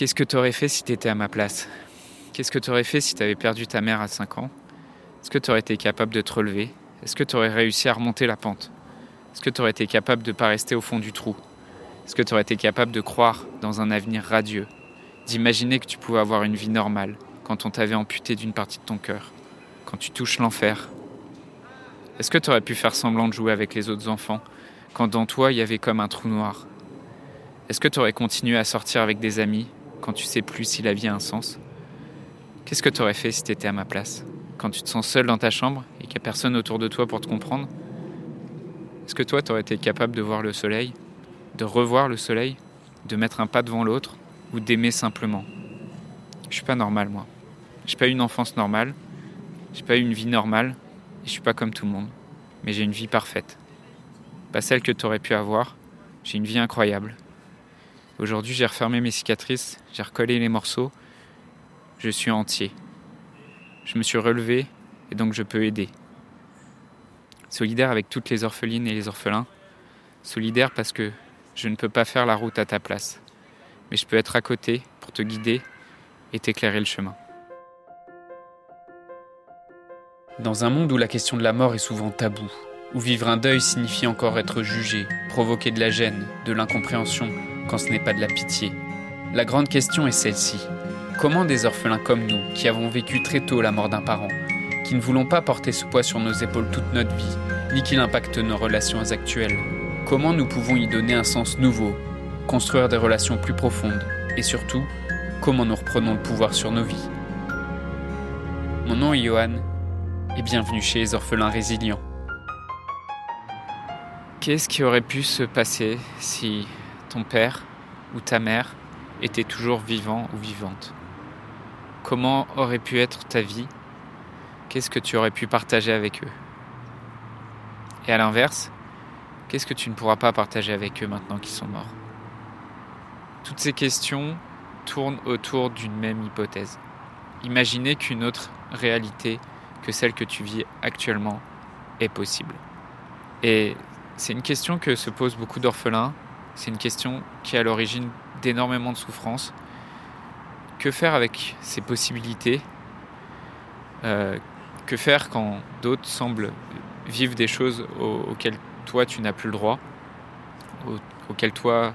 Qu'est-ce que tu aurais fait si tu étais à ma place? Qu'est-ce que tu aurais fait si tu avais perdu ta mère à 5 ans? Est-ce que tu aurais été capable de te relever? Est-ce que tu aurais réussi à remonter la pente? Est-ce que tu aurais été capable de ne pas rester au fond du trou? Est-ce que tu aurais été capable de croire dans un avenir radieux? D'imaginer que tu pouvais avoir une vie normale quand on t'avait amputé d'une partie de ton cœur Quand tu touches l'enfer? Est-ce que tu aurais pu faire semblant de jouer avec les autres enfants quand dans toi il y avait comme un trou noir? Est-ce que tu aurais continué à sortir avec des amis quand tu sais plus si la vie a un sens Qu'est-ce que tu aurais fait si tu étais à ma place Quand tu te sens seul dans ta chambre et qu'il n'y a personne autour de toi pour te comprendre? Est-ce que toi, tu aurais été capable de voir le soleil De revoir le soleil De mettre un pas devant l'autre Ou d'aimer simplement? Je suis pas normal, moi. J'ai pas eu une enfance normale. J'ai pas eu une vie normale. Et je suis pas comme tout le monde. Mais j'ai une vie parfaite. Pas celle que tu aurais pu avoir. J'ai une vie incroyable. Aujourd'hui, j'ai refermé mes cicatrices, j'ai recollé les morceaux, je suis entier. Je me suis relevé et donc je peux aider. Solidaire avec toutes les orphelines et les orphelins. Solidaire parce que je ne peux pas faire la route à ta place. Mais je peux être à côté pour te guider et t'éclairer le chemin. Dans un monde où la question de la mort est souvent taboue, où vivre un deuil signifie encore être jugé, provoquer de la gêne, de l'incompréhension, quand ce n'est pas de la pitié. La grande question est celle-ci. Comment des orphelins comme nous, qui avons vécu très tôt la mort d'un parent, qui ne voulons pas porter ce poids sur nos épaules toute notre vie, ni qu'il impacte nos relations actuelles, comment nous pouvons y donner un sens nouveau, construire des relations plus profondes, et surtout, comment nous reprenons le pouvoir sur nos vies? Mon nom est Johan, et bienvenue chez les orphelins résilients. Qu'est-ce qui aurait pu se passer si ton père ou ta mère était toujours vivant ou vivante Comment aurait pu être ta vie? Qu'est-ce que tu aurais pu partager avec eux? Et à l'inverse, qu'est-ce que tu ne pourras pas partager avec eux maintenant qu'ils sont morts? Toutes ces questions tournent autour d'une même hypothèse. Imaginez qu'une autre réalité que celle que tu vis actuellement est possible. Et c'est une question que se posent beaucoup d'orphelins c'est une question qui est à l'origine d'énormément de souffrances. Que faire avec ces possibilités euh, Que faire quand d'autres semblent vivre des choses auxquelles toi tu n'as plus le droit, auxquelles toi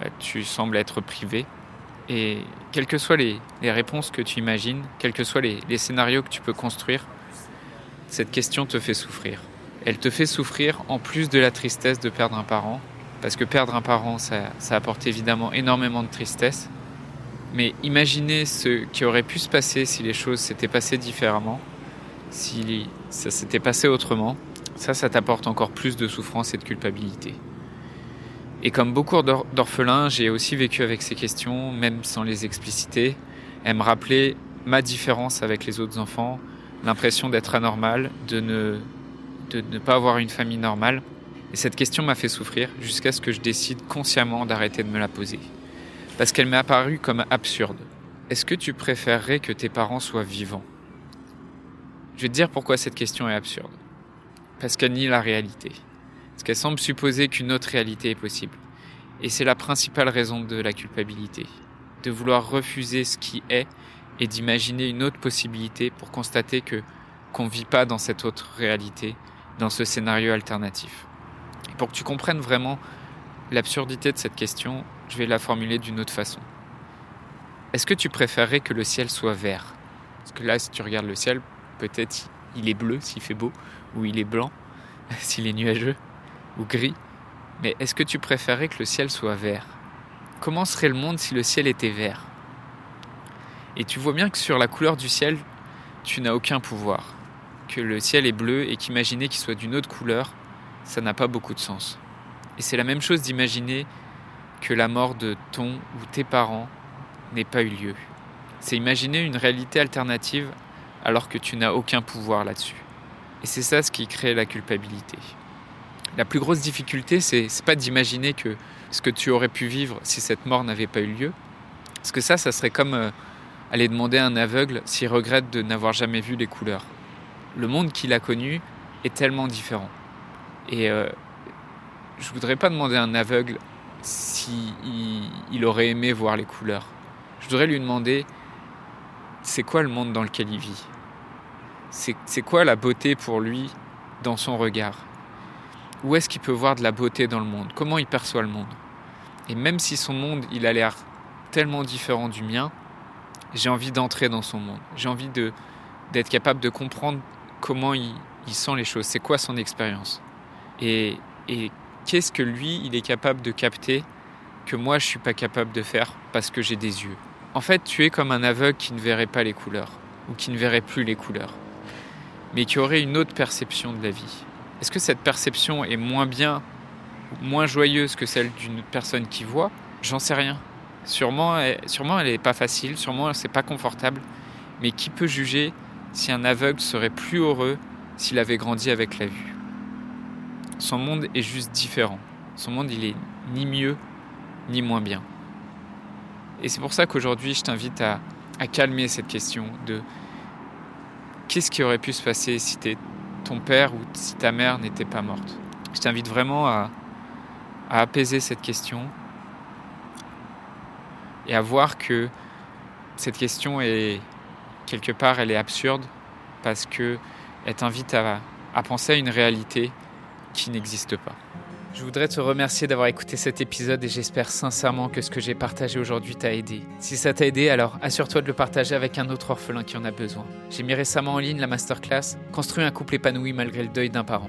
bah, tu sembles être privé? Et quelles que soient les, réponses que tu imagines, quels que soient les scénarios que tu peux construire, cette question te fait souffrir. Elle te fait souffrir en plus de la tristesse de perdre un parent, parce que perdre un parent, ça, apporte évidemment énormément de tristesse. Mais imaginez ce qui aurait pu se passer si les choses s'étaient passées différemment, si ça s'était passé autrement. Ça, ça t'apporte encore plus de souffrance et de culpabilité. Et comme beaucoup d'orphelins, j'ai aussi vécu avec ces questions, même sans les expliciter, elles me rappelaient ma différence avec les autres enfants, l'impression d'être anormal, de ne, de ne pas avoir une famille normale. Et cette question m'a fait souffrir jusqu'à ce que je décide consciemment d'arrêter de me la poser. Parce qu'elle m'est apparue comme absurde. Est-ce que tu préférerais que tes parents soient vivants? Je vais te dire pourquoi cette question est absurde. Parce qu'elle nie la réalité. Parce qu'elle semble supposer qu'une autre réalité est possible. Et c'est la principale raison de la culpabilité. De vouloir refuser ce qui est et d'imaginer une autre possibilité pour constater que qu'on ne vit pas dans cette autre réalité, dans ce scénario alternatif pour que tu comprennes vraiment l'absurdité de cette question, je vais la formuler d'une autre façon. Est-ce que tu préférerais que le ciel soit vert? Parce que là, si tu regardes le ciel, peut-être il est bleu s'il fait beau, ou il est blanc s'il est nuageux, ou gris. Mais est-ce que tu préférerais que le ciel soit vert? Comment serait le monde si le ciel était vert? Et tu vois bien que sur la couleur du ciel, tu n'as aucun pouvoir. Que le ciel est bleu et qu'imaginer qu'il soit d'une autre couleur, ça n'a pas beaucoup de sens. Et c'est la même chose d'imaginer que la mort de ton ou tes parents n'ait pas eu lieu. C'est imaginer une réalité alternative alors que tu n'as aucun pouvoir là-dessus. Et c'est ça ce qui crée la culpabilité. La plus grosse difficulté, c'est, pas d'imaginer que ce que tu aurais pu vivre si cette mort n'avait pas eu lieu. Parce que ça, ça serait comme euh, aller demander à un aveugle s'il regrette de n'avoir jamais vu les couleurs. Le monde qu'il a connu est tellement différent. Et euh, je voudrais pas demander à un aveugle si il, aurait aimé voir les couleurs. Je voudrais lui demander, c'est quoi le monde dans lequel il vit? C'est quoi la beauté pour lui dans son regard? Où est-ce qu'il peut voir de la beauté dans le monde? Comment il perçoit le monde? Et même si son monde, il a l'air tellement différent du mien, j'ai envie d'entrer dans son monde. J'ai envie d'être capable de comprendre comment il, il sent les choses, c'est quoi son expérience? Et, qu'est-ce que lui, il est capable de capter que moi, je suis pas capable de faire parce que j'ai des yeux? En fait, tu es comme un aveugle qui ne verrait pas les couleurs, ou qui ne verrait plus les couleurs, mais qui aurait une autre perception de la vie. Est-ce que cette perception est moins bien, moins joyeuse que celle d'une personne qui voit? J'en sais rien. Sûrement, sûrement elle n'est pas facile, sûrement c'est pas confortable, mais qui peut juger si un aveugle serait plus heureux s'il avait grandi avec la vue? Son monde est juste différent. Son monde, il est ni mieux ni moins bien. Et c'est pour ça qu'aujourd'hui, je t'invite à, calmer cette question de qu'est-ce qui aurait pu se passer si ton père ou si ta mère n'était pas morte? Je t'invite vraiment à apaiser cette question et à voir que cette question est quelque part elle est absurde parce que elle t'invite à, à penser à une réalité qui n'existe pas. Je voudrais te remercier d'avoir écouté cet épisode et j'espère sincèrement que ce que j'ai partagé aujourd'hui t'a aidé. Si ça t'a aidé, alors assure-toi de le partager avec un autre orphelin qui en a besoin. J'ai mis récemment en ligne la masterclass Construire un couple épanoui malgré le deuil d'un parent.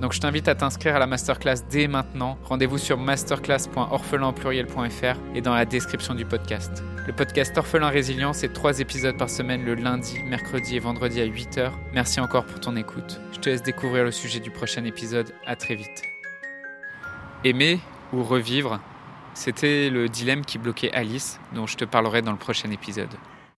Donc je t'invite à t'inscrire à la masterclass dès maintenant. Rendez-vous sur masterclass.orphelinpluriel.fr et dans la description du podcast. Le podcast Orphelin Résilient, c'est trois épisodes par semaine le lundi, mercredi et vendredi à 8h. Merci encore pour ton écoute. Je te laisse découvrir le sujet du prochain épisode. À très vite. Aimer ou revivre, c'était le dilemme qui bloquait Alice, dont je te parlerai dans le prochain épisode.